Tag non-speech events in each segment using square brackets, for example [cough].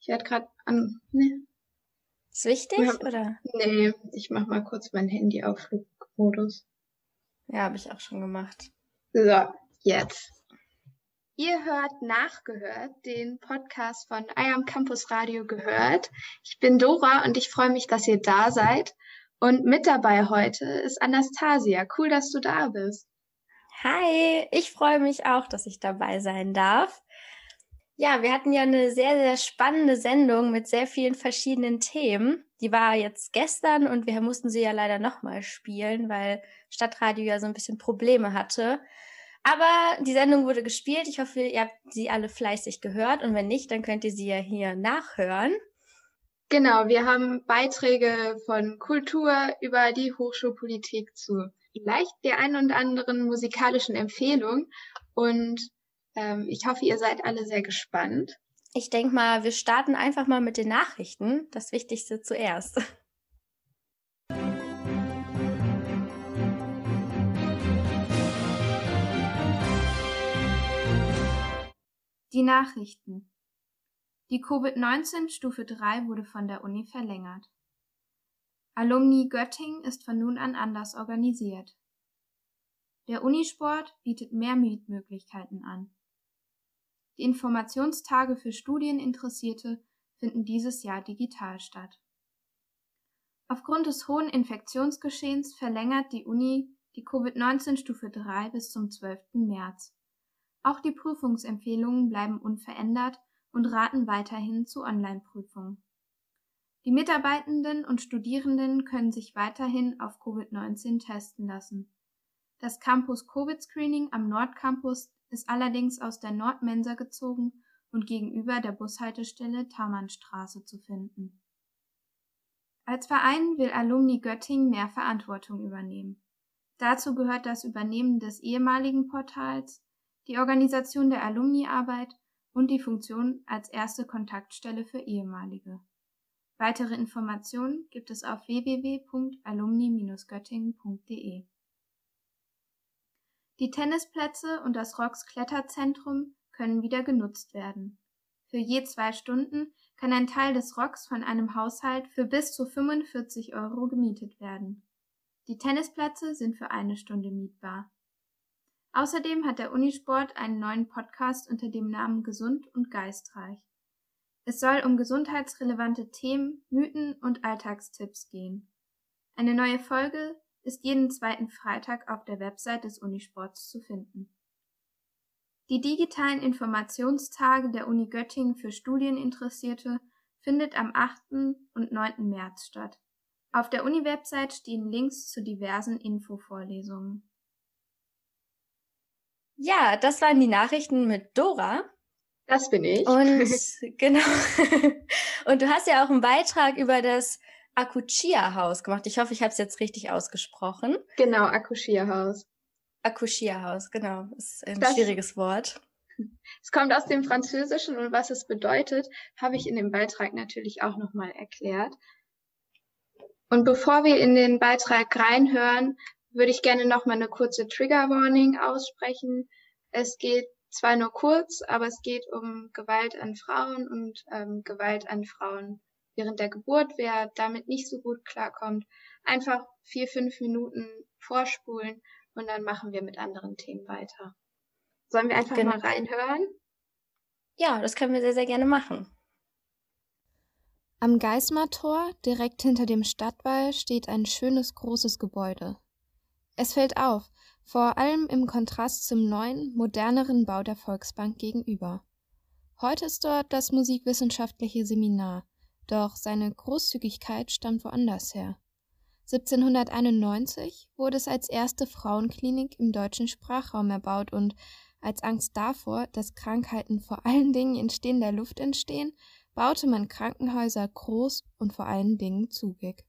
Ich werde gerade an. Ne. Ist wichtig, ja. oder? Nee, ich mach mal kurz mein Handy auf Flugmodus. Ja, habe ich auch schon gemacht. So, jetzt. Ihr hört Nachgehört, den Podcast von I Am Campus Radio gehört. Ich bin Dora und ich freue mich, dass ihr da seid. Und mit dabei heute ist Anastasia. Cool, dass du da bist. Hi, ich freue mich auch, dass ich dabei sein darf. Ja, wir hatten ja eine sehr, sehr spannende Sendung mit sehr vielen verschiedenen Themen. Die war jetzt gestern und wir mussten sie ja leider nochmal spielen, weil Stadtradio ja so ein bisschen Probleme hatte. Aber die Sendung wurde gespielt. Ich hoffe, ihr habt sie alle fleißig gehört und wenn nicht, dann könnt ihr sie ja hier nachhören. Genau, wir haben Beiträge von Kultur über die Hochschulpolitik zu vielleicht der einen und anderen musikalischen Empfehlung und ähm, ich hoffe, ihr seid alle sehr gespannt. Ich denke mal, wir starten einfach mal mit den Nachrichten. Das Wichtigste zuerst. [laughs] Die Nachrichten. Die Covid-19 Stufe 3 wurde von der Uni verlängert. Alumni Göttingen ist von nun an anders organisiert. Der Unisport bietet mehr Mietmöglichkeiten an. Die Informationstage für Studieninteressierte finden dieses Jahr digital statt. Aufgrund des hohen Infektionsgeschehens verlängert die Uni die Covid-19 Stufe 3 bis zum 12. März. Auch die Prüfungsempfehlungen bleiben unverändert und raten weiterhin zu Online-Prüfungen. Die Mitarbeitenden und Studierenden können sich weiterhin auf Covid-19 testen lassen. Das Campus Covid Screening am Nordcampus ist allerdings aus der Nordmensa gezogen und gegenüber der Bushaltestelle Tamannstraße zu finden. Als Verein will Alumni Göttingen mehr Verantwortung übernehmen. Dazu gehört das Übernehmen des ehemaligen Portals, die Organisation der Alumniarbeit und die Funktion als erste Kontaktstelle für ehemalige. Weitere Informationen gibt es auf www.alumni-göttingen.de. Die Tennisplätze und das Rocks Kletterzentrum können wieder genutzt werden. Für je zwei Stunden kann ein Teil des Rocks von einem Haushalt für bis zu 45 Euro gemietet werden. Die Tennisplätze sind für eine Stunde mietbar. Außerdem hat der Unisport einen neuen Podcast unter dem Namen Gesund und Geistreich. Es soll um gesundheitsrelevante Themen, Mythen und Alltagstipps gehen. Eine neue Folge ist jeden zweiten Freitag auf der Website des Unisports zu finden. Die digitalen Informationstage der Uni Göttingen für Studieninteressierte findet am 8. und 9. März statt. Auf der Uni-Website stehen Links zu diversen Infovorlesungen. Ja, das waren die Nachrichten mit Dora. Das bin ich. Und [laughs] genau. [laughs] Und du hast ja auch einen Beitrag über das Akushia-Haus gemacht. Ich hoffe, ich habe es jetzt richtig ausgesprochen. Genau, Akushia-Haus. Akushia-Haus, genau. Das ist ein das, schwieriges Wort. [laughs] Es kommt aus dem Französischen und was es bedeutet, habe ich in dem Beitrag natürlich auch nochmal erklärt. Und bevor wir in den Beitrag reinhören, würde ich gerne noch mal eine kurze Trigger Warning aussprechen. Es geht zwar nur kurz, aber es geht um Gewalt an Frauen und ähm, Gewalt an Frauen während der Geburt. Wer damit nicht so gut klarkommt, einfach vier, fünf Minuten vorspulen und dann machen wir mit anderen Themen weiter. Sollen wir einfach genau. mal reinhören? Ja, das können wir sehr, sehr gerne machen. Am Geismar-Tor, direkt hinter dem Stadtwall, steht ein schönes großes Gebäude. Es fällt auf, vor allem im Kontrast zum neuen, moderneren Bau der Volksbank gegenüber. Heute ist dort das musikwissenschaftliche Seminar, doch seine Großzügigkeit stammt woanders her. 1791 wurde es als erste Frauenklinik im deutschen Sprachraum erbaut und als Angst davor, dass Krankheiten vor allen Dingen in stehender Luft entstehen, baute man Krankenhäuser groß und vor allen Dingen zugig.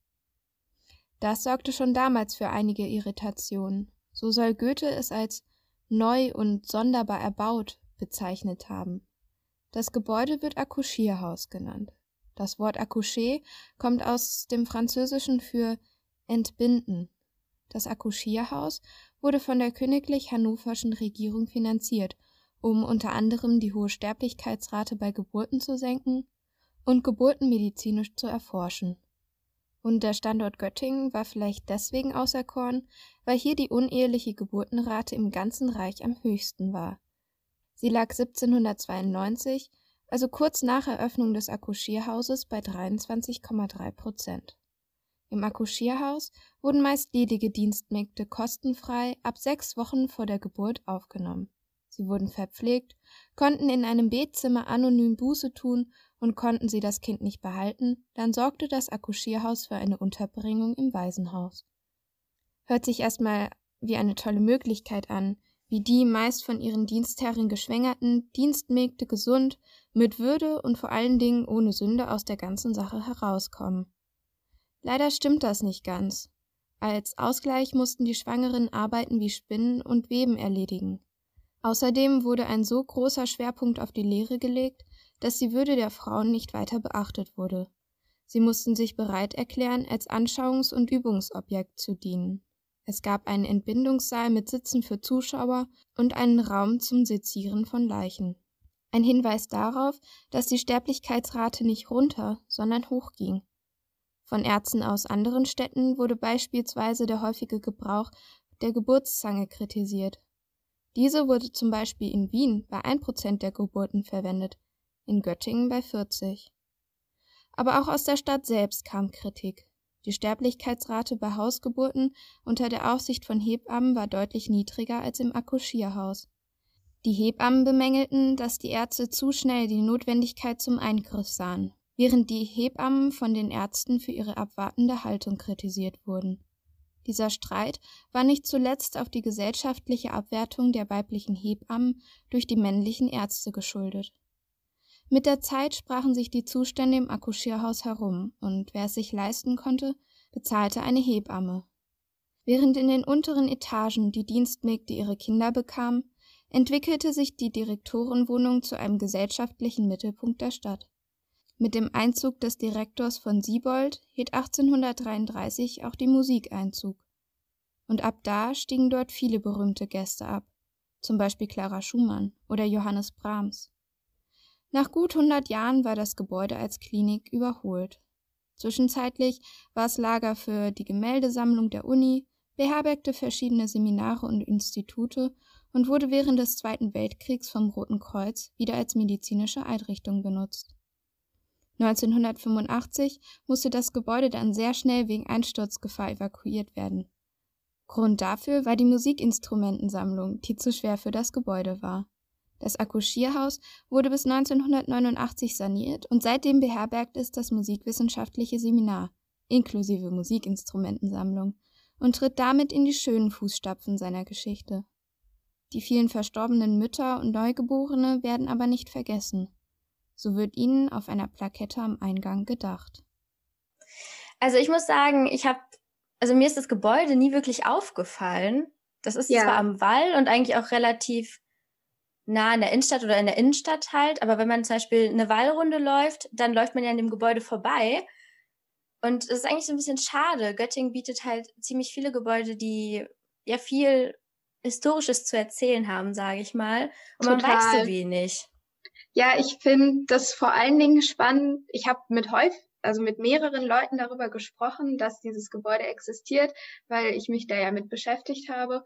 Das sorgte schon damals für einige Irritationen. So soll Goethe es als neu und sonderbar erbaut bezeichnet haben. Das Gebäude wird Accouchierhaus genannt. Das Wort Accoucher kommt aus dem Französischen für entbinden. Das Accouchierhaus wurde von der königlich hannoverschen Regierung finanziert, um unter anderem die hohe Sterblichkeitsrate bei Geburten zu senken und Geburten medizinisch zu erforschen. Und der Standort Göttingen war vielleicht deswegen auserkoren, weil hier die uneheliche Geburtenrate im ganzen Reich am höchsten war. Sie lag 1792, also kurz nach Eröffnung des Akkuschierhauses, bei 23,3 Prozent. Im Akkuschierhaus wurden meist ledige Dienstmägde kostenfrei ab sechs Wochen vor der Geburt aufgenommen. Sie wurden verpflegt, konnten in einem Betzimmer anonym Buße tun und konnten sie das Kind nicht behalten, dann sorgte das Akkuschierhaus für eine Unterbringung im Waisenhaus. Hört sich erstmal wie eine tolle Möglichkeit an, wie die meist von ihren Dienstherren geschwängerten Dienstmägde gesund, mit Würde und vor allen Dingen ohne Sünde aus der ganzen Sache herauskommen. Leider stimmt das nicht ganz. Als Ausgleich mussten die Schwangeren Arbeiten wie Spinnen und Weben erledigen. Außerdem wurde ein so großer Schwerpunkt auf die Lehre gelegt, dass die Würde der Frauen nicht weiter beachtet wurde. Sie mussten sich bereit erklären, als Anschauungs- und Übungsobjekt zu dienen. Es gab einen Entbindungssaal mit Sitzen für Zuschauer und einen Raum zum Sezieren von Leichen. Ein Hinweis darauf, dass die Sterblichkeitsrate nicht runter, sondern hochging. Von Ärzten aus anderen Städten wurde beispielsweise der häufige Gebrauch der Geburtszange kritisiert. Diese wurde zum Beispiel in Wien bei 1% der Geburten verwendet, in Göttingen bei 40. Aber auch aus der Stadt selbst kam Kritik. Die Sterblichkeitsrate bei Hausgeburten unter der Aufsicht von Hebammen war deutlich niedriger als im Akkuschierhaus. Die Hebammen bemängelten, dass die Ärzte zu schnell die Notwendigkeit zum Eingriff sahen, während die Hebammen von den Ärzten für ihre abwartende Haltung kritisiert wurden. Dieser Streit war nicht zuletzt auf die gesellschaftliche Abwertung der weiblichen Hebammen durch die männlichen Ärzte geschuldet. Mit der Zeit sprachen sich die Zustände im Akkuschierhaus herum, und wer es sich leisten konnte, bezahlte eine Hebamme. Während in den unteren Etagen die Dienstmägde ihre Kinder bekamen, entwickelte sich die Direktorenwohnung zu einem gesellschaftlichen Mittelpunkt der Stadt. Mit dem Einzug des Direktors von Siebold hielt 1833 auch die Musik Einzug. Und ab da stiegen dort viele berühmte Gäste ab, zum Beispiel Clara Schumann oder Johannes Brahms. Nach gut 100 Jahren war das Gebäude als Klinik überholt. Zwischenzeitlich war es Lager für die Gemäldesammlung der Uni, beherbergte verschiedene Seminare und Institute und wurde während des Zweiten Weltkriegs vom Roten Kreuz wieder als medizinische Einrichtung benutzt. 1985 musste das Gebäude dann sehr schnell wegen Einsturzgefahr evakuiert werden. Grund dafür war die Musikinstrumentensammlung, die zu schwer für das Gebäude war. Das Akkuschierhaus wurde bis 1989 saniert und seitdem beherbergt es das Musikwissenschaftliche Seminar, inklusive Musikinstrumentensammlung, und tritt damit in die schönen Fußstapfen seiner Geschichte. Die vielen verstorbenen Mütter und Neugeborene werden aber nicht vergessen. So wird ihnen auf einer Plakette am Eingang gedacht. Also ich muss sagen, ich habe, also mir ist das Gebäude nie wirklich aufgefallen. Das ist ja. zwar am Wall und eigentlich auch relativ nah in der Innenstadt oder in der Innenstadt halt, aber wenn man zum Beispiel eine Wallrunde läuft, dann läuft man ja an dem Gebäude vorbei. Und es ist eigentlich so ein bisschen schade. Göttingen bietet halt ziemlich viele Gebäude, die ja viel Historisches zu erzählen haben, sage ich mal. Und Total. man weiß so wenig. Ja, ich finde das vor allen Dingen spannend. Ich habe mit häufig, also mit mehreren Leuten darüber gesprochen, dass dieses Gebäude existiert, weil ich mich da ja mit beschäftigt habe.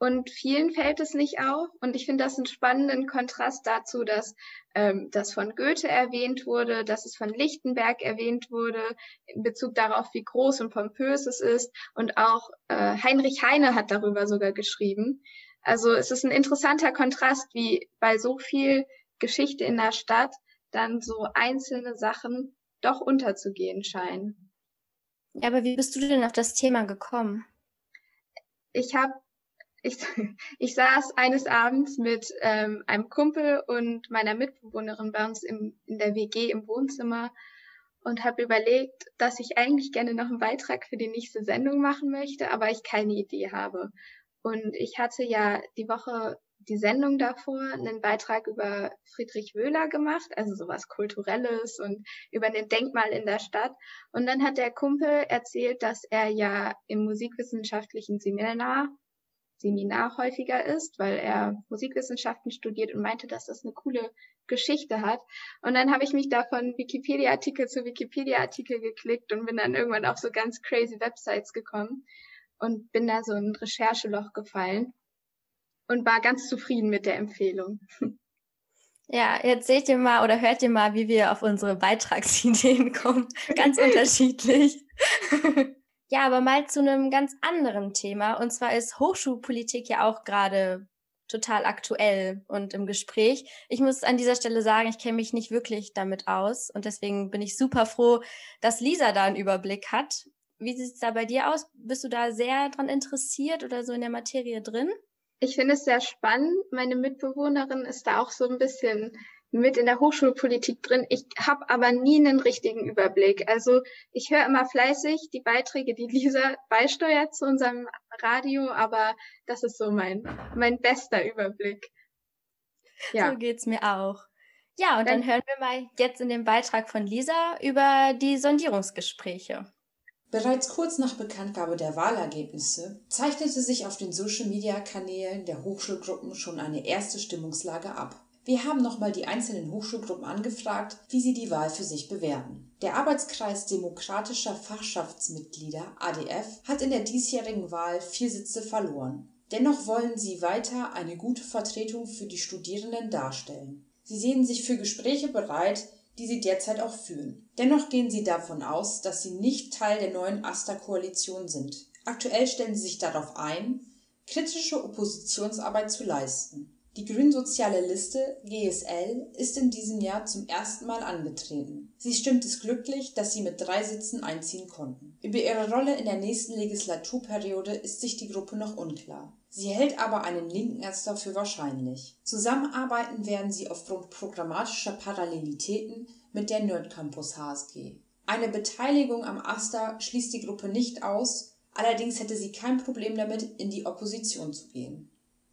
Und vielen fällt es nicht auf. Und ich finde das einen spannenden Kontrast dazu, dass ähm, das von Goethe erwähnt wurde, dass es von Lichtenberg erwähnt wurde, in Bezug darauf, wie groß und pompös es ist. Und auch äh, Heinrich Heine hat darüber sogar geschrieben. Also es ist ein interessanter Kontrast, wie bei so viel Geschichte in der Stadt dann so einzelne Sachen doch unterzugehen scheinen. Ja, aber wie bist du denn auf das Thema gekommen? Ich habe ich, [laughs] ich saß eines Abends mit ähm, einem Kumpel und meiner Mitbewohnerin bei uns im, in der WG im Wohnzimmer und habe überlegt, dass ich eigentlich gerne noch einen Beitrag für die nächste Sendung machen möchte, aber ich keine Idee habe. Und ich hatte ja die Woche die Sendung davor einen Beitrag über Friedrich Wöhler gemacht, also sowas Kulturelles und über ein Denkmal in der Stadt. Und dann hat der Kumpel erzählt, dass er ja im musikwissenschaftlichen Seminar Seminar häufiger ist, weil er Musikwissenschaften studiert und meinte, dass das eine coole Geschichte hat. Und dann habe ich mich da von Wikipedia-Artikel zu Wikipedia-Artikel geklickt und bin dann irgendwann auf so ganz crazy Websites gekommen und bin da so in ein Rechercheloch gefallen und war ganz zufrieden mit der Empfehlung. Ja, jetzt seht ihr mal oder hört ihr mal, wie wir auf unsere Beitragsideen kommen. Ganz [laughs] unterschiedlich. Ja, aber mal zu einem ganz anderen Thema. Und zwar ist Hochschulpolitik ja auch gerade total aktuell und im Gespräch. Ich muss an dieser Stelle sagen, ich kenne mich nicht wirklich damit aus und deswegen bin ich super froh, dass Lisa da einen Überblick hat. Wie sieht es da bei dir aus? Bist du da sehr dran interessiert oder so in der Materie drin? Ich finde es sehr spannend. Meine Mitbewohnerin ist da auch so ein bisschen mit in der Hochschulpolitik drin. Ich habe aber nie einen richtigen Überblick. Also ich höre immer fleißig die Beiträge, die Lisa beisteuert zu unserem Radio, aber das ist so mein, mein bester Überblick. Ja. So geht's mir auch. Ja, und dann, dann hören wir mal jetzt in dem Beitrag von Lisa über die Sondierungsgespräche. Bereits kurz nach Bekanntgabe der Wahlergebnisse zeichnete sich auf den Social-Media-Kanälen der Hochschulgruppen schon eine erste Stimmungslage ab. Wir haben nochmal die einzelnen Hochschulgruppen angefragt, wie sie die Wahl für sich bewerten. Der Arbeitskreis demokratischer Fachschaftsmitglieder ADF hat in der diesjährigen Wahl vier Sitze verloren. Dennoch wollen sie weiter eine gute Vertretung für die Studierenden darstellen. Sie sehen sich für Gespräche bereit, die sie derzeit auch führen. Dennoch gehen sie davon aus, dass sie nicht Teil der neuen AStA-Koalition sind. Aktuell stellen sie sich darauf ein, kritische Oppositionsarbeit zu leisten. Die grünsoziale Liste GSL ist in diesem Jahr zum ersten Mal angetreten. Sie stimmt es glücklich, dass sie mit drei Sitzen einziehen konnten. Über ihre Rolle in der nächsten Legislaturperiode ist sich die Gruppe noch unklar. Sie hält aber einen linken Ärzter für wahrscheinlich. Zusammenarbeiten werden sie aufgrund programmatischer Parallelitäten mit der Nerd Campus HSG. Eine Beteiligung am AStA schließt die Gruppe nicht aus, allerdings hätte sie kein Problem damit, in die Opposition zu gehen.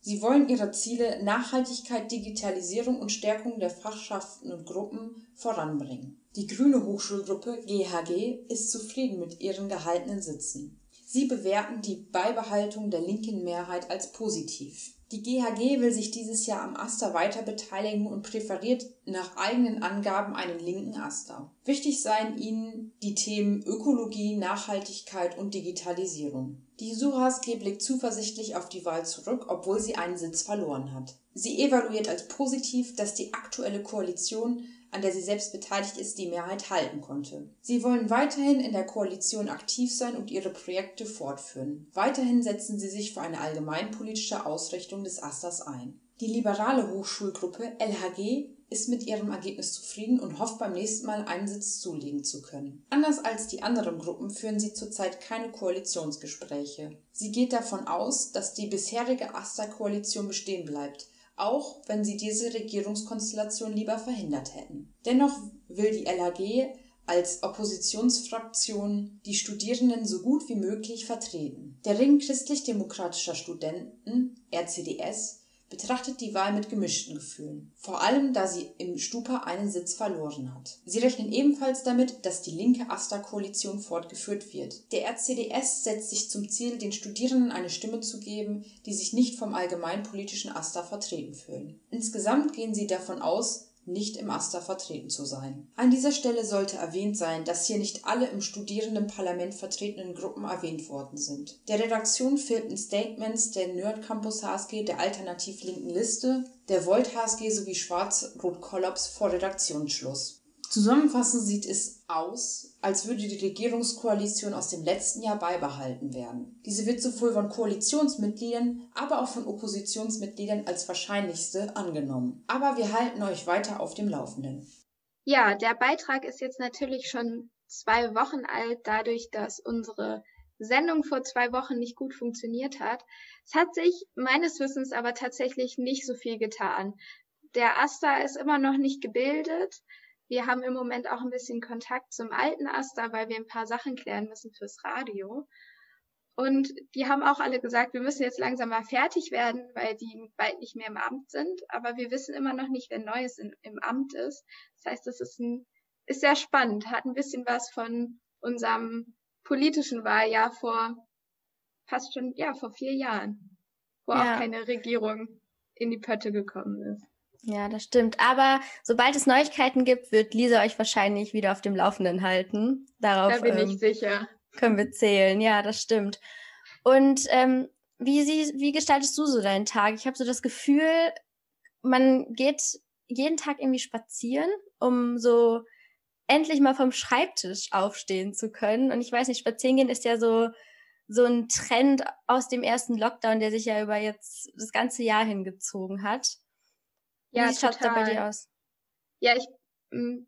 Sie wollen ihre Ziele Nachhaltigkeit, Digitalisierung und Stärkung der Fachschaften und Gruppen voranbringen. Die Grüne Hochschulgruppe GHG ist zufrieden mit ihren gehaltenen Sitzen. Sie bewerten die Beibehaltung der linken Mehrheit als positiv. Die GHG will sich dieses Jahr am Aster weiter beteiligen und präferiert nach eigenen Angaben einen linken Aster. Wichtig seien ihnen die Themen Ökologie, Nachhaltigkeit und Digitalisierung. Die SuHSG blickt zuversichtlich auf die Wahl zurück, obwohl sie einen Sitz verloren hat. Sie evaluiert als positiv, dass die aktuelle Koalition an der sie selbst beteiligt ist, die Mehrheit halten konnte. Sie wollen weiterhin in der Koalition aktiv sein und ihre Projekte fortführen. Weiterhin setzen sie sich für eine allgemeinpolitische Ausrichtung des Asters ein. Die liberale Hochschulgruppe LHG ist mit ihrem Ergebnis zufrieden und hofft beim nächsten Mal einen Sitz zulegen zu können. Anders als die anderen Gruppen führen sie zurzeit keine Koalitionsgespräche. Sie geht davon aus, dass die bisherige Aster-Koalition bestehen bleibt, auch wenn sie diese Regierungskonstellation lieber verhindert hätten. Dennoch will die LAG als Oppositionsfraktion die Studierenden so gut wie möglich vertreten. Der Ring christlich-demokratischer Studenten (RCDS) betrachtet die Wahl mit gemischten Gefühlen, vor allem da sie im Stupa einen Sitz verloren hat. Sie rechnen ebenfalls damit, dass die linke AStA-Koalition fortgeführt wird. Der RCDS setzt sich zum Ziel, den Studierenden eine Stimme zu geben, die sich nicht vom allgemeinpolitischen AStA vertreten fühlen. Insgesamt gehen sie davon aus nicht im AStA vertreten zu sein. An dieser Stelle sollte erwähnt sein, dass hier nicht alle im Studierendenparlament vertretenen Gruppen erwähnt worden sind. Der Redaktion fehlten Statements der Nerd Campus HSG, der alternativ linken Liste, der Volt HSG sowie Schwarz-Rot Kollaps vor Redaktionsschluss Zusammenfassend sieht es aus, als würde die Regierungskoalition aus dem letzten Jahr beibehalten werden. Diese wird sowohl von Koalitionsmitgliedern, aber auch von Oppositionsmitgliedern als wahrscheinlichste angenommen. Aber wir halten euch weiter auf dem Laufenden. Ja, der Beitrag ist jetzt natürlich schon zwei Wochen alt, dadurch, dass unsere Sendung vor zwei Wochen nicht gut funktioniert hat. Es hat sich meines Wissens aber tatsächlich nicht so viel getan. Der Asta ist immer noch nicht gebildet. Wir haben im Moment auch ein bisschen Kontakt zum alten Asta, weil wir ein paar Sachen klären müssen fürs Radio. Und die haben auch alle gesagt, wir müssen jetzt langsam mal fertig werden, weil die bald nicht mehr im Amt sind. Aber wir wissen immer noch nicht, wer Neues in, im Amt ist. Das heißt, das ist, ein, ist sehr spannend, hat ein bisschen was von unserem politischen Wahljahr vor fast schon, ja, vor vier Jahren. wo ja. auch keine Regierung in die Pötte gekommen ist. Ja, das stimmt. Aber sobald es Neuigkeiten gibt, wird Lisa euch wahrscheinlich wieder auf dem Laufenden halten. Darauf da bin ähm, ich sicher. Können wir zählen. Ja, das stimmt. Und ähm, wie, sie, wie gestaltest du so deinen Tag? Ich habe so das Gefühl, man geht jeden Tag irgendwie spazieren, um so endlich mal vom Schreibtisch aufstehen zu können. Und ich weiß nicht, spazieren gehen ist ja so so ein Trend aus dem ersten Lockdown, der sich ja über jetzt das ganze Jahr hingezogen hat. Ja, Wie schaut da bei dir aus? Ja, ich mm,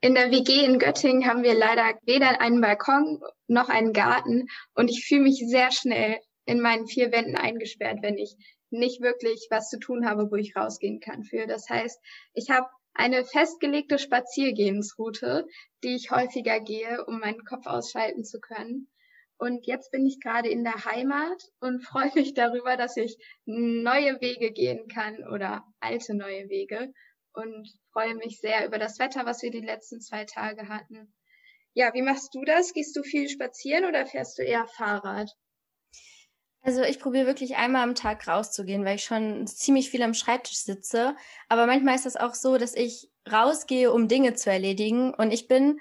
in der WG in Göttingen haben wir leider weder einen Balkon noch einen Garten und ich fühle mich sehr schnell in meinen vier Wänden eingesperrt, wenn ich nicht wirklich was zu tun habe, wo ich rausgehen kann für. Das heißt, ich habe eine festgelegte Spaziergehensroute, die ich häufiger gehe, um meinen Kopf ausschalten zu können. Und jetzt bin ich gerade in der Heimat und [laughs] freue mich darüber, dass ich neue Wege gehen kann oder alte neue Wege und freue mich sehr über das Wetter, was wir die letzten zwei Tage hatten. Ja, wie machst du das? Gehst du viel spazieren oder fährst du eher Fahrrad? Also ich probiere wirklich einmal am Tag rauszugehen, weil ich schon ziemlich viel am Schreibtisch sitze. Aber manchmal ist das auch so, dass ich rausgehe, um Dinge zu erledigen. Und ich bin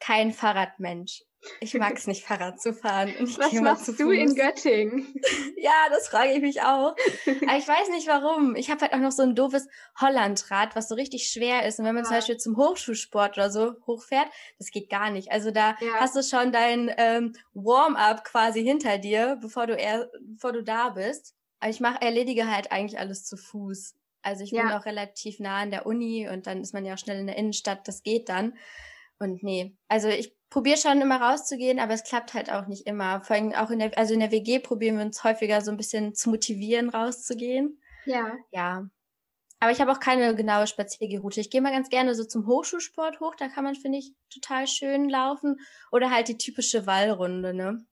kein Fahrradmensch. Ich mag es nicht, Fahrrad zu fahren. Was machst du in Göttingen? [laughs] ja, das frage ich mich auch. [laughs] Aber ich weiß nicht warum. Ich habe halt auch noch so ein doofes Hollandrad, was so richtig schwer ist. Und wenn man ja. zum Beispiel zum Hochschulsport oder so hochfährt, das geht gar nicht. Also da ja. hast du schon dein ähm, Warm-up quasi hinter dir, bevor du eher, bevor du da bist. Aber ich mache, erledige halt eigentlich alles zu Fuß. Also ich ja. bin auch relativ nah an der Uni und dann ist man ja auch schnell in der Innenstadt. Das geht dann. Und nee, also ich probiere schon immer rauszugehen, aber es klappt halt auch nicht immer. Vor allem auch in der, also in der WG probieren wir uns häufiger so ein bisschen zu motivieren, rauszugehen. Ja. Ja. Aber ich habe auch keine genaue Spaziergeroute. Ich gehe mal ganz gerne so zum Hochschulsport hoch. Da kann man, finde ich, total schön laufen. Oder halt die typische Wallrunde, ne?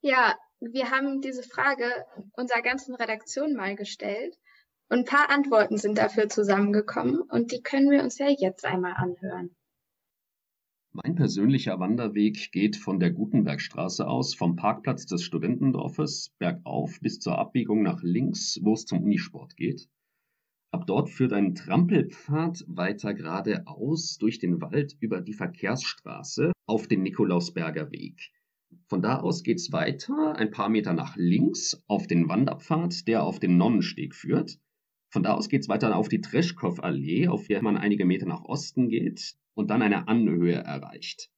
Ja, wir haben diese Frage unserer ganzen Redaktion mal gestellt. Und ein paar Antworten sind dafür zusammengekommen. Und die können wir uns ja jetzt einmal anhören. Mein persönlicher Wanderweg geht von der Gutenbergstraße aus, vom Parkplatz des Studentendorfes bergauf bis zur Abbiegung nach links, wo es zum Unisport geht. Ab dort führt ein Trampelpfad weiter geradeaus durch den Wald über die Verkehrsstraße auf den Nikolausberger Weg. Von da aus geht's weiter, ein paar Meter nach links, auf den Wanderpfad, der auf den Nonnensteg führt. Von da aus geht's weiter auf die Treschkow-Allee, auf der man einige Meter nach Osten geht und dann eine Anhöhe erreicht.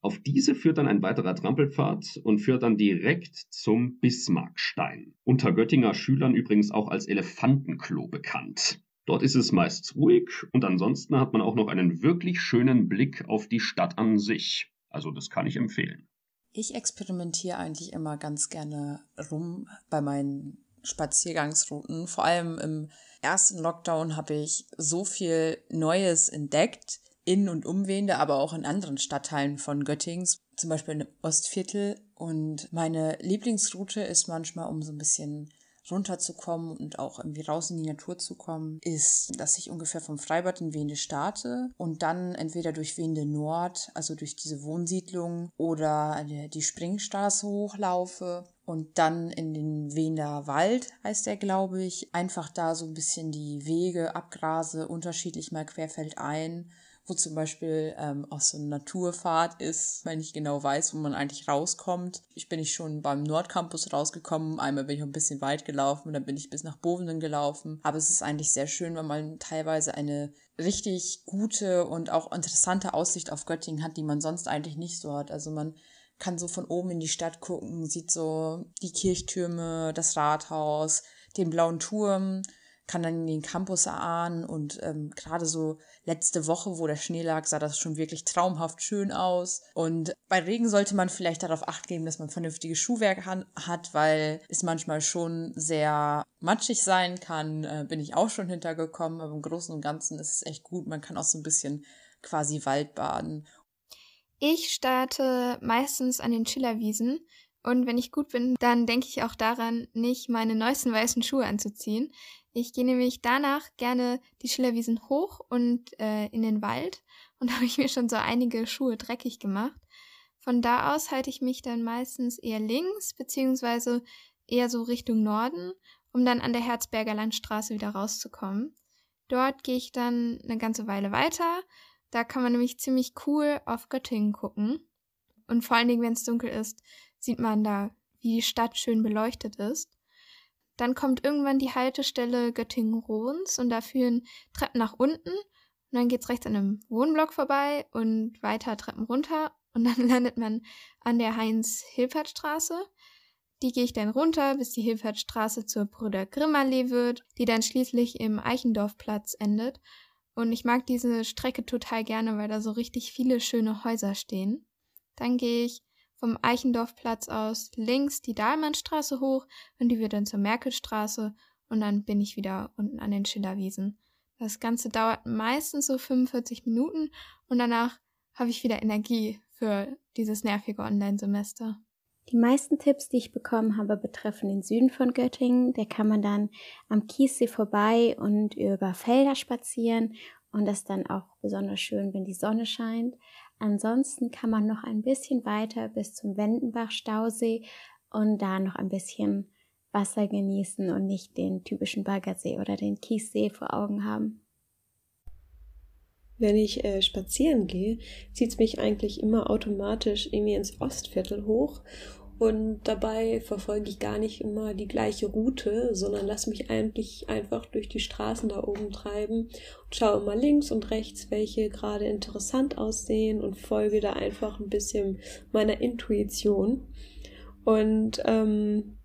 Auf diese führt dann ein weiterer Trampelpfad und führt dann direkt zum Bismarckstein. Unter Göttinger Schülern übrigens auch als Elefantenklo bekannt. Dort ist es meist ruhig und ansonsten hat man auch noch einen wirklich schönen Blick auf die Stadt an sich. Also das kann ich empfehlen. Ich experimentiere eigentlich immer ganz gerne rum bei meinen Spaziergangsrouten. Vor allem im ersten Lockdown habe ich so viel Neues entdeckt, in und um Wende, aber auch in anderen Stadtteilen von Göttings, zum Beispiel im Ostviertel. Und meine Lieblingsroute ist manchmal, um so ein bisschen runterzukommen und auch irgendwie raus in die Natur zu kommen, ist, dass ich ungefähr vom Freibad in Wende starte und dann entweder durch Wende Nord, also durch diese Wohnsiedlung oder die Springstraße hochlaufe und dann in den Wiener Wald, heißt der, glaube ich, einfach da so ein bisschen die Wege abgrase, unterschiedlich mal querfeldein wo zum Beispiel ähm, auch so eine Naturfahrt ist, wenn ich genau weiß, wo man eigentlich rauskommt. Ich bin ich schon beim Nordcampus rausgekommen, einmal bin ich ein bisschen weit gelaufen, dann bin ich bis nach Bovenen gelaufen. Aber es ist eigentlich sehr schön, weil man teilweise eine richtig gute und auch interessante Aussicht auf Göttingen hat, die man sonst eigentlich nicht so hat. Also man kann so von oben in die Stadt gucken, sieht so die Kirchtürme, das Rathaus, den blauen Turm kann dann den Campus erahnen und ähm, gerade so letzte Woche, wo der Schnee lag, sah das schon wirklich traumhaft schön aus. Und bei Regen sollte man vielleicht darauf acht geben, dass man vernünftiges Schuhwerk hat, weil es manchmal schon sehr matschig sein kann. Äh, bin ich auch schon hintergekommen, aber im Großen und Ganzen ist es echt gut. Man kann auch so ein bisschen quasi Waldbaden. Ich starte meistens an den Chillerwiesen und wenn ich gut bin, dann denke ich auch daran, nicht meine neuesten weißen Schuhe anzuziehen. Ich gehe nämlich danach gerne die Schillerwiesen hoch und äh, in den Wald [laughs] und habe ich mir schon so einige Schuhe dreckig gemacht. Von da aus halte ich mich dann meistens eher links, beziehungsweise eher so Richtung Norden, um dann an der Herzberger Landstraße wieder rauszukommen. Dort gehe ich dann eine ganze Weile weiter. Da kann man nämlich ziemlich cool auf Göttingen gucken. Und vor allen Dingen, wenn es dunkel ist, sieht man da, wie die Stadt schön beleuchtet ist. Dann kommt irgendwann die Haltestelle Göttingen-Rohns und da führen Treppen nach unten. Und dann geht's rechts an einem Wohnblock vorbei und weiter Treppen runter. Und dann [laughs] landet man an der Heinz-Hilpert-Straße. Die gehe ich dann runter, bis die Hilfertstraße zur Brüder Grimmallee wird, die dann schließlich im Eichendorfplatz endet. Und ich mag diese Strecke total gerne, weil da so richtig viele schöne Häuser stehen. Dann gehe ich vom Eichendorfplatz aus links die Dahlmannstraße hoch und die wird dann zur Merkelstraße und dann bin ich wieder unten an den Schillerwiesen. Das Ganze dauert meistens so 45 Minuten und danach habe ich wieder Energie für dieses nervige Online-Semester. Die meisten Tipps, die ich bekommen habe, betreffen den Süden von Göttingen. Da kann man dann am Kiessee vorbei und über Felder spazieren und das ist dann auch besonders schön, wenn die Sonne scheint. Ansonsten kann man noch ein bisschen weiter bis zum Wendenbach-Stausee und da noch ein bisschen Wasser genießen und nicht den typischen Baggersee oder den Kiessee vor Augen haben. Wenn ich äh, spazieren gehe, zieht es mich eigentlich immer automatisch irgendwie ins Ostviertel hoch und dabei verfolge ich gar nicht immer die gleiche Route, sondern lasse mich eigentlich einfach durch die Straßen da oben treiben und schaue mal links und rechts, welche gerade interessant aussehen und folge da einfach ein bisschen meiner Intuition. Und ähm,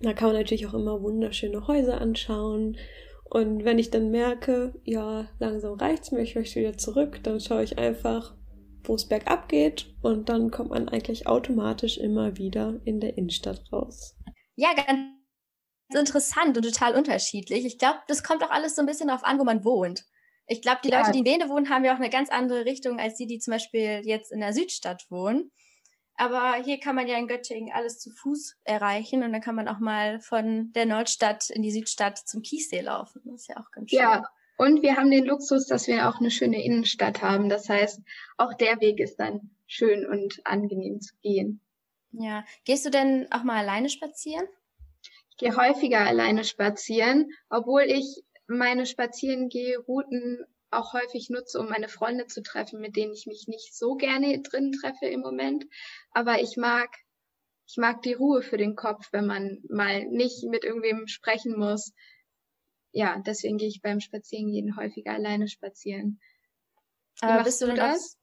da kann man natürlich auch immer wunderschöne Häuser anschauen. Und wenn ich dann merke, ja, langsam reicht's mir, ich möchte wieder zurück, dann schaue ich einfach, wo es bergab geht und dann kommt man eigentlich automatisch immer wieder in der Innenstadt raus. Ja, ganz interessant und total unterschiedlich. Ich glaube, das kommt auch alles so ein bisschen darauf an, wo man wohnt. Ich glaube, die ja. Leute, die in Wene wohnen, haben ja auch eine ganz andere Richtung als die, die zum Beispiel jetzt in der Südstadt wohnen. Aber hier kann man ja in Göttingen alles zu Fuß erreichen und dann kann man auch mal von der Nordstadt in die Südstadt zum Kiessee laufen. Das ist ja auch ganz schön. Ja, und wir haben den Luxus, dass wir auch eine schöne Innenstadt haben. Das heißt, auch der Weg ist dann schön und angenehm zu gehen. Ja. Gehst du denn auch mal alleine spazieren? Ich gehe häufiger alleine spazieren, obwohl ich meine Spazierengehrouten auch häufig nutze, um meine Freunde zu treffen, mit denen ich mich nicht so gerne drin treffe im Moment. Aber ich mag, ich mag die Ruhe für den Kopf, wenn man mal nicht mit irgendwem sprechen muss, ja, deswegen gehe ich beim Spazierengehen häufiger alleine spazieren. Wie Aber bist du, du das?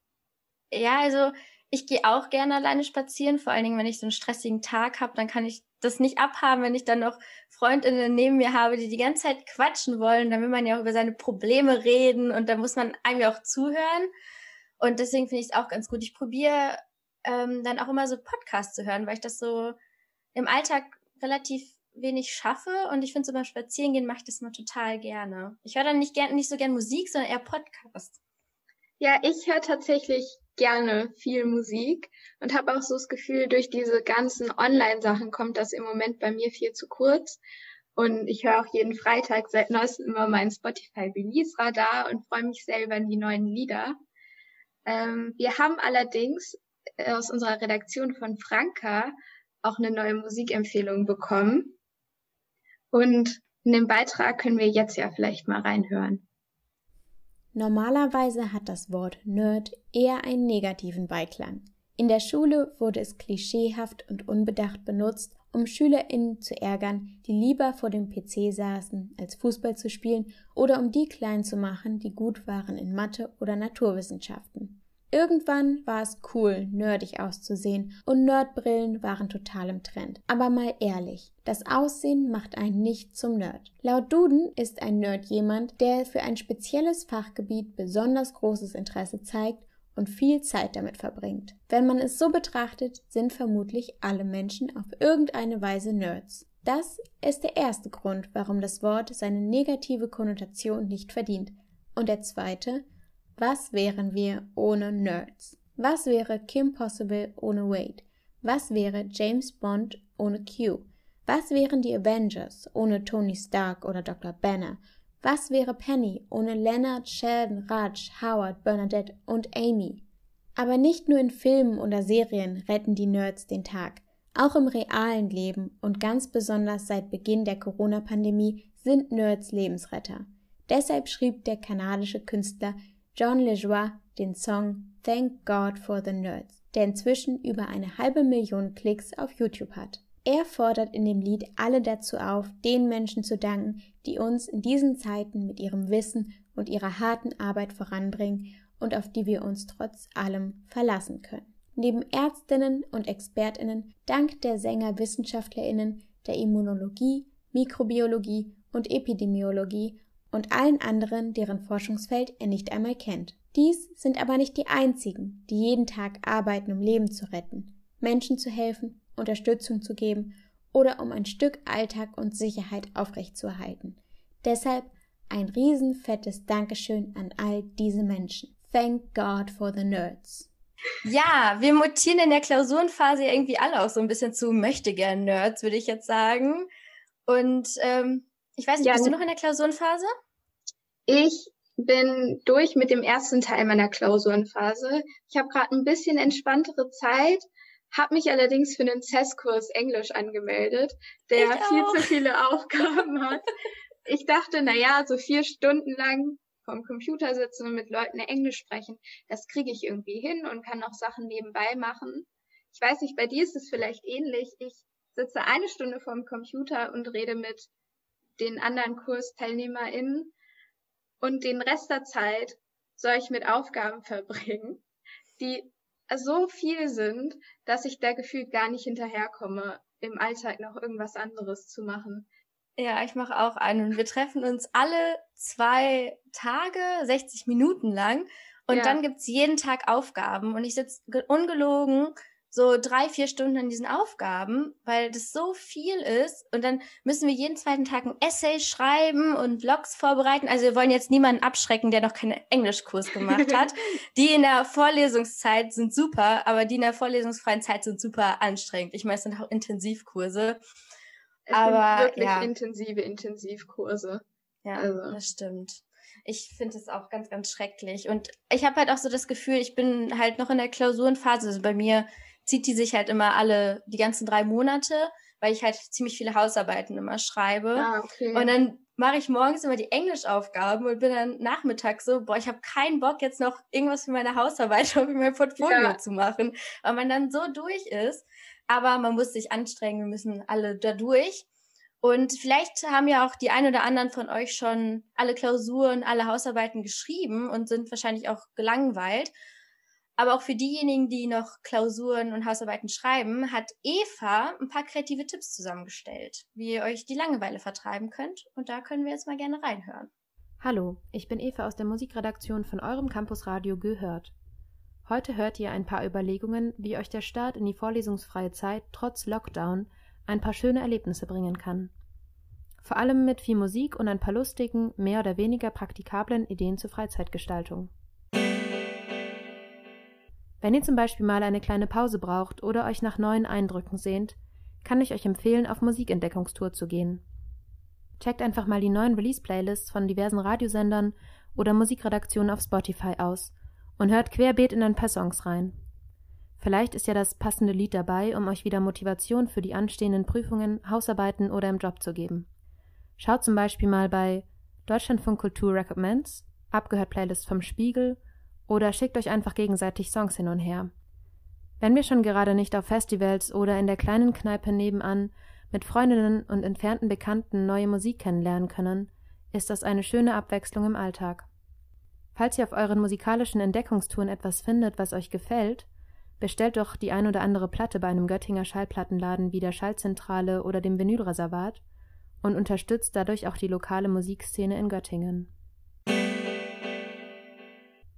Ja, also ich gehe auch gerne alleine spazieren, vor allen Dingen, wenn ich so einen stressigen Tag habe, dann kann ich das nicht abhaben, wenn ich dann noch Freundinnen neben mir habe, die die ganze Zeit quatschen wollen. Dann will man ja auch über seine Probleme reden und da muss man einem ja auch zuhören. Und deswegen finde ich es auch ganz gut. Ich probiere ähm, dann auch immer so Podcasts zu hören, weil ich das so im Alltag relativ wenig schaffe und ich finde so beim Spazierengehen mache ich das mal total gerne. Ich höre dann nicht gern, nicht so gern Musik, sondern eher Podcast. Ja, ich höre tatsächlich gerne viel Musik und habe auch so das Gefühl, durch diese ganzen Online-Sachen kommt das im Moment bei mir viel zu kurz. Und ich höre auch jeden Freitag seit neuestem immer mein Spotify Release Radar und freue mich sehr über die neuen Lieder. Ähm, wir haben allerdings aus unserer Redaktion von Franka auch eine neue Musikempfehlung bekommen. Und in den Beitrag können wir jetzt ja vielleicht mal reinhören. Normalerweise hat das Wort Nerd eher einen negativen Beiklang. In der Schule wurde es klischeehaft und unbedacht benutzt, um SchülerInnen zu ärgern, die lieber vor dem PC saßen, als Fußball zu spielen oder um die klein zu machen, die gut waren in Mathe oder Naturwissenschaften. Irgendwann war es cool, nerdig auszusehen und Nerdbrillen waren total im Trend. Aber mal ehrlich, das Aussehen macht einen nicht zum Nerd. Laut Duden ist ein Nerd jemand, der für ein spezielles Fachgebiet besonders großes Interesse zeigt und viel Zeit damit verbringt. Wenn man es so betrachtet, sind vermutlich alle Menschen auf irgendeine Weise Nerds. Das ist der erste Grund, warum das Wort seine negative Konnotation nicht verdient. Und der zweite, was wären wir ohne Nerds? Was wäre Kim Possible ohne Wade? Was wäre James Bond ohne Q? Was wären die Avengers ohne Tony Stark oder Dr. Banner? Was wäre Penny ohne Leonard, Sheldon, Raj, Howard, Bernadette und Amy? Aber nicht nur in Filmen oder Serien retten die Nerds den Tag. Auch im realen Leben und ganz besonders seit Beginn der Corona-Pandemie sind Nerds Lebensretter. Deshalb schrieb der kanadische Künstler John LeJoie den Song Thank God for the Nerds, der inzwischen über eine halbe Million Klicks auf YouTube hat. Er fordert in dem Lied alle dazu auf, den Menschen zu danken, die uns in diesen Zeiten mit ihrem Wissen und ihrer harten Arbeit voranbringen und auf die wir uns trotz allem verlassen können. Neben Ärztinnen und Expertinnen dankt der Sänger Wissenschaftlerinnen der Immunologie, Mikrobiologie und Epidemiologie und allen anderen, deren Forschungsfeld er nicht einmal kennt. Dies sind aber nicht die einzigen, die jeden Tag arbeiten, um Leben zu retten, Menschen zu helfen Unterstützung zu geben oder um ein Stück Alltag und Sicherheit aufrechtzuerhalten. Deshalb ein riesenfettes Dankeschön an all diese Menschen. Thank God for the Nerds. Ja, wir mutieren in der Klausurenphase irgendwie alle auch so ein bisschen zu möchtegern Nerds, würde ich jetzt sagen. Und ähm, ich weiß nicht, ja, bist du noch in der Klausurenphase? Ich bin durch mit dem ersten Teil meiner Klausurenphase. Ich habe gerade ein bisschen entspanntere Zeit habe mich allerdings für einen CES-Kurs Englisch angemeldet, der viel zu viele [laughs] Aufgaben hat. Ich dachte, na ja, so vier Stunden lang vom Computer sitzen und mit Leuten Englisch sprechen, das kriege ich irgendwie hin und kann auch Sachen nebenbei machen. Ich weiß nicht, bei dir ist es vielleicht ähnlich. Ich sitze eine Stunde vorm Computer und rede mit den anderen KursteilnehmerInnen und den Rest der Zeit soll ich mit Aufgaben verbringen, die so viel sind, dass ich da gefühlt gar nicht hinterherkomme, im Alltag noch irgendwas anderes zu machen. Ja, ich mache auch einen. Wir treffen uns alle zwei Tage, 60 Minuten lang. Und ja. dann gibt's jeden Tag Aufgaben. Und ich sitze ungelogen so drei, vier Stunden an diesen Aufgaben, weil das so viel ist. Und dann müssen wir jeden zweiten Tag ein Essay schreiben und Logs vorbereiten. Also wir wollen jetzt niemanden abschrecken, der noch keinen Englischkurs gemacht hat. [laughs] die in der Vorlesungszeit sind super, aber die in der vorlesungsfreien Zeit sind super anstrengend. Ich meine, es sind auch Intensivkurse. Es aber sind wirklich ja. intensive Intensivkurse. Ja, also. das stimmt. Ich finde es auch ganz, ganz schrecklich. Und ich habe halt auch so das Gefühl, ich bin halt noch in der Klausurenphase. Also bei mir zieht die sich halt immer alle, die ganzen drei Monate, weil ich halt ziemlich viele Hausarbeiten immer schreibe. Ah, okay. Und dann mache ich morgens immer die Englischaufgaben und bin dann nachmittags so, boah, ich habe keinen Bock jetzt noch irgendwas für meine Hausarbeit oder für mein Portfolio ja. zu machen, weil man dann so durch ist. Aber man muss sich anstrengen, wir müssen alle da durch. Und vielleicht haben ja auch die ein oder anderen von euch schon alle Klausuren, alle Hausarbeiten geschrieben und sind wahrscheinlich auch gelangweilt. Aber auch für diejenigen, die noch Klausuren und Hausarbeiten schreiben, hat Eva ein paar kreative Tipps zusammengestellt, wie ihr euch die Langeweile vertreiben könnt. Und da können wir jetzt mal gerne reinhören. Hallo, ich bin Eva aus der Musikredaktion von eurem Campusradio gehört. Heute hört ihr ein paar Überlegungen, wie euch der Start in die vorlesungsfreie Zeit trotz Lockdown ein paar schöne Erlebnisse bringen kann. Vor allem mit viel Musik und ein paar lustigen, mehr oder weniger praktikablen Ideen zur Freizeitgestaltung. Wenn ihr zum Beispiel mal eine kleine Pause braucht oder euch nach neuen Eindrücken sehnt, kann ich euch empfehlen, auf Musikentdeckungstour zu gehen. Checkt einfach mal die neuen Release-Playlists von diversen Radiosendern oder Musikredaktionen auf Spotify aus und hört querbeet in ein paar Songs rein. Vielleicht ist ja das passende Lied dabei, um euch wieder Motivation für die anstehenden Prüfungen, Hausarbeiten oder im Job zu geben. Schaut zum Beispiel mal bei Deutschlandfunk Kultur Recommends, abgehört Playlist vom Spiegel oder schickt euch einfach gegenseitig Songs hin und her. Wenn wir schon gerade nicht auf Festivals oder in der kleinen Kneipe nebenan mit Freundinnen und entfernten Bekannten neue Musik kennenlernen können, ist das eine schöne Abwechslung im Alltag. Falls ihr auf euren musikalischen Entdeckungstouren etwas findet, was euch gefällt, bestellt doch die ein oder andere Platte bei einem Göttinger Schallplattenladen wie der Schallzentrale oder dem Vinylreservat und unterstützt dadurch auch die lokale Musikszene in Göttingen.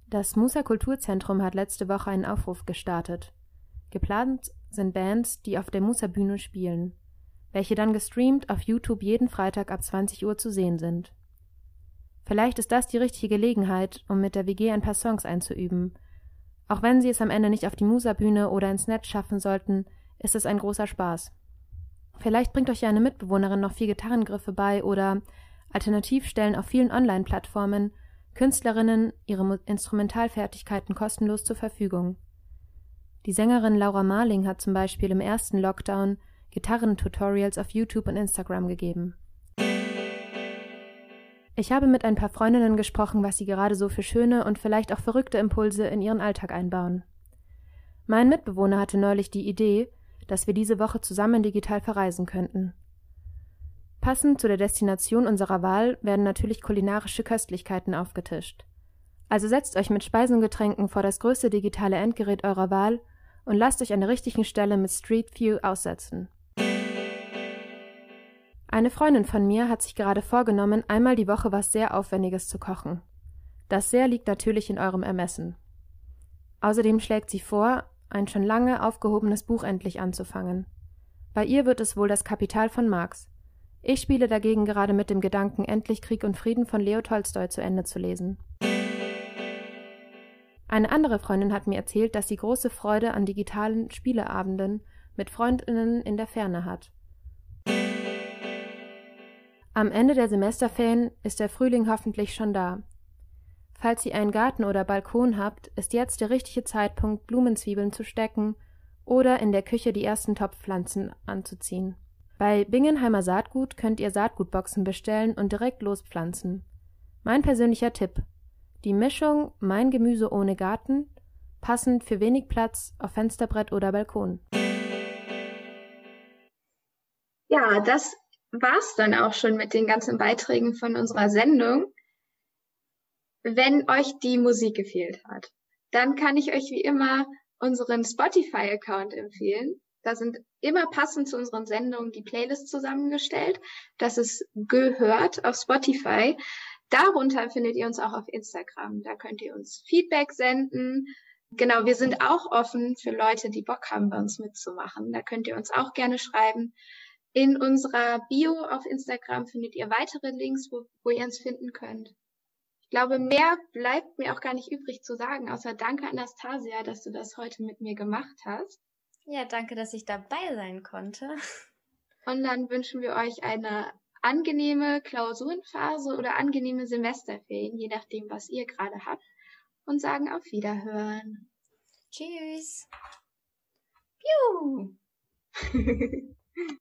Das Musa Kulturzentrum hat letzte Woche einen Aufruf gestartet. Geplant sind Bands, die auf der Musa Bühne spielen, welche dann gestreamt auf YouTube jeden Freitag ab 20 Uhr zu sehen sind. Vielleicht ist das die richtige Gelegenheit, um mit der WG ein paar Songs einzuüben. Auch wenn sie es am Ende nicht auf die Musa-Bühne oder ins Netz schaffen sollten, ist es ein großer Spaß. Vielleicht bringt euch ja eine Mitbewohnerin noch vier Gitarrengriffe bei oder alternativ stellen auf vielen Online-Plattformen Künstlerinnen ihre Instrumentalfertigkeiten kostenlos zur Verfügung. Die Sängerin Laura Marling hat zum Beispiel im ersten Lockdown Gitarrentutorials auf YouTube und Instagram gegeben. Ich habe mit ein paar Freundinnen gesprochen, was sie gerade so für schöne und vielleicht auch verrückte Impulse in ihren Alltag einbauen. Mein Mitbewohner hatte neulich die Idee, dass wir diese Woche zusammen digital verreisen könnten. Passend zu der Destination unserer Wahl werden natürlich kulinarische Köstlichkeiten aufgetischt. Also setzt euch mit Speisen und Getränken vor das größte digitale Endgerät eurer Wahl und lasst euch an der richtigen Stelle mit Street View aussetzen. Eine Freundin von mir hat sich gerade vorgenommen, einmal die Woche was sehr Aufwendiges zu kochen. Das sehr liegt natürlich in eurem Ermessen. Außerdem schlägt sie vor, ein schon lange aufgehobenes Buch endlich anzufangen. Bei ihr wird es wohl das Kapital von Marx. Ich spiele dagegen gerade mit dem Gedanken, endlich Krieg und Frieden von Leo Tolstoi zu Ende zu lesen. Eine andere Freundin hat mir erzählt, dass sie große Freude an digitalen Spieleabenden mit Freundinnen in der Ferne hat. Am Ende der Semesterferien ist der Frühling hoffentlich schon da. Falls ihr einen Garten oder Balkon habt, ist jetzt der richtige Zeitpunkt, Blumenzwiebeln zu stecken oder in der Küche die ersten Topfpflanzen anzuziehen. Bei Bingenheimer Saatgut könnt ihr Saatgutboxen bestellen und direkt lospflanzen. Mein persönlicher Tipp: Die Mischung Mein Gemüse ohne Garten, passend für wenig Platz auf Fensterbrett oder Balkon. Ja, das war's dann auch schon mit den ganzen Beiträgen von unserer Sendung. Wenn euch die Musik gefehlt hat, dann kann ich euch wie immer unseren Spotify-Account empfehlen. Da sind immer passend zu unseren Sendungen die Playlists zusammengestellt. Das ist gehört auf Spotify. Darunter findet ihr uns auch auf Instagram. Da könnt ihr uns Feedback senden. Genau, wir sind auch offen für Leute, die Bock haben, bei uns mitzumachen. Da könnt ihr uns auch gerne schreiben. In unserer Bio auf Instagram findet ihr weitere Links, wo, wo ihr uns finden könnt. Ich glaube, mehr bleibt mir auch gar nicht übrig zu sagen, außer danke Anastasia, dass du das heute mit mir gemacht hast. Ja, danke, dass ich dabei sein konnte. Und dann wünschen wir euch eine angenehme Klausurenphase oder angenehme Semesterferien, je nachdem, was ihr gerade habt. Und sagen auf Wiederhören. Tschüss. [laughs] Piu. [laughs]